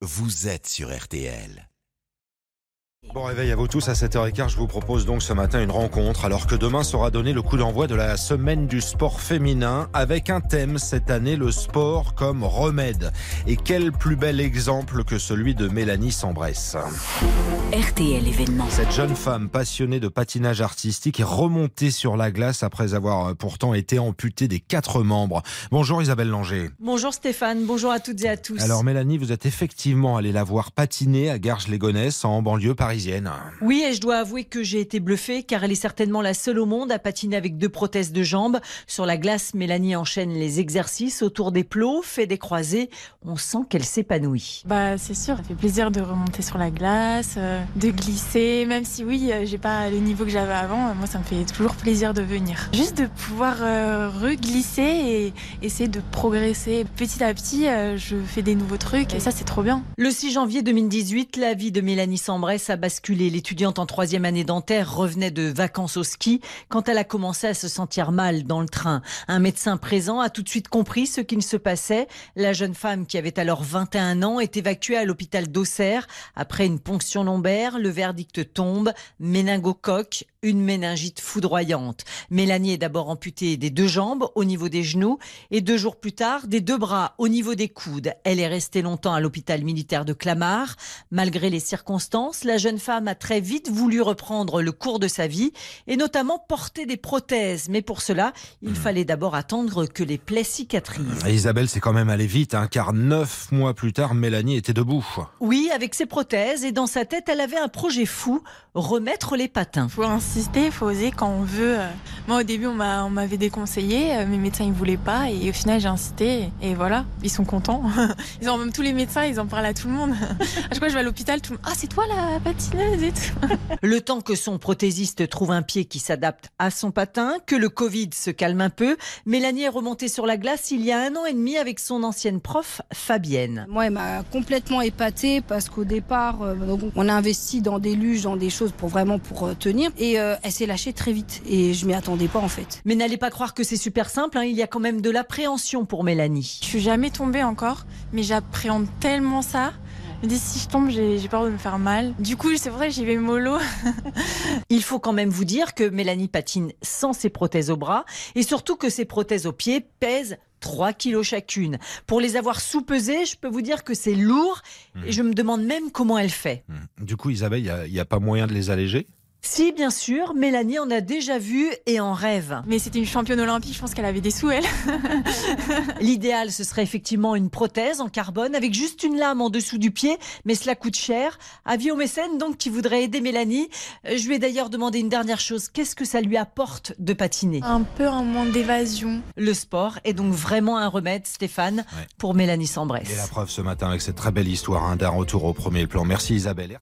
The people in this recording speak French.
vous êtes sur RTL. Bon réveil à vous tous à 7h15. Je vous propose donc ce matin une rencontre alors que demain sera donné le coup d'envoi de la semaine du sport féminin avec un thème cette année, le sport comme remède. Et quel plus bel exemple que celui de Mélanie Sambresse. RTL événement. Cette jeune femme passionnée de patinage artistique est remontée sur la glace après avoir euh, pourtant été amputée des quatre membres. Bonjour Isabelle Langer. Bonjour Stéphane, bonjour à toutes et à tous. Alors Mélanie, vous êtes effectivement allée la voir patiner à Garges-les-Gonesse en banlieue parisienne. Oui, et je dois avouer que j'ai été bluffée car elle est certainement la seule au monde à patiner avec deux prothèses de jambes. Sur la glace, Mélanie enchaîne les exercices autour des plots, fait des croisés. On sent qu'elle s'épanouit. Bah, c'est sûr, ça fait plaisir de remonter sur la glace, euh, de glisser, même si oui, euh, j'ai pas le niveau que j'avais avant, euh, moi ça me fait toujours plaisir de venir. Juste de pouvoir euh, reglisser et essayer de progresser. Petit à petit, euh, je fais des nouveaux trucs et ça c'est trop bien. Le 6 janvier 2018, la vie de Mélanie Sambresse a basculé. L'étudiante en troisième année dentaire revenait de vacances au ski quand elle a commencé à se sentir mal dans le train. Un médecin présent a tout de suite compris ce qu'il se passait. La jeune femme qui avait alors 21 ans est évacuée à l'hôpital d'Auxerre après une ponction lombaire. Le verdict tombe. Méningocoque, une méningite foudroyante. Mélanie est d'abord amputée des deux jambes au niveau des genoux et deux jours plus tard des deux bras au niveau des coudes. Elle est restée longtemps à l'hôpital militaire de Clamart. Malgré les circonstances, la jeune femme a très vite voulu reprendre le cours de sa vie et notamment porter des prothèses. Mais pour cela, il fallait d'abord attendre que les plaies cicatrisent. Et Isabelle, c'est quand même allé vite, hein, car neuf mois plus tard, Mélanie était debout. Oui, avec ses prothèses et dans sa tête, elle avait un projet fou, remettre les patins. Faut insister, faut oser quand on veut. Moi au début on m'a- on m'avait déconseillé, euh, mes médecins ils voulaient pas et au final j'ai insisté et voilà, ils sont contents. Ils ont même tous les médecins, ils en parlent à tout le monde. À chaque fois je vais à l'hôpital, tout le monde Ah c'est toi la patineuse et tout. Le temps que son prothésiste trouve un pied qui s'adapte à son patin, que le Covid se calme un peu, Mélanie est remontée sur la glace il y a un an et demi avec son ancienne prof, Fabienne. Moi, elle m'a complètement épatée parce qu'au départ, euh, on a investi dans des luges, dans des choses pour vraiment pour euh, tenir. Et elle s'est lâchée très vite. Et je m'y attendais pas en fait. Mais n'allez pas croire que c'est super simple, hein, il y a quand même de l'appréhension pour Mélanie. Je suis jamais tombée encore, mais j'appréhende tellement ça. Je me dis si je tombe, j'ai peur de me faire mal. Du coup, c'est vrai, j'y vais mollo. Il faut quand même vous dire que Mélanie patine sans ses prothèses au bras et surtout que ses prothèses aux pieds pèsent 3 kilos chacune. Pour les avoir sous-pesées, je peux vous dire que c'est lourd et je me demande même comment elle fait. Hmm. Du coup, Isabelle, il n'y a, pas moyen de les alléger? Si, bien sûr, Mélanie en a déjà vu et en rêve. Mais c'était une championne olympique, je pense qu'elle avait des sous, elle. L'idéal, ce serait effectivement une prothèse en carbone avec juste une lame en dessous du pied, mais cela coûte cher. Avis au mécène donc qui voudrait aider Mélanie. Euh, Je lui ai d'ailleurs demandé une dernière chose. Qu'est-ce que ça lui apporte de patiner? Un peu un manque d'évasion. Le sport est donc vraiment un remède, Stéphane, Ouais. pour Mélanie Sambresse. Et la preuve ce matin avec cette très belle histoire hein, d'un retour au premier plan. Merci Isabelle.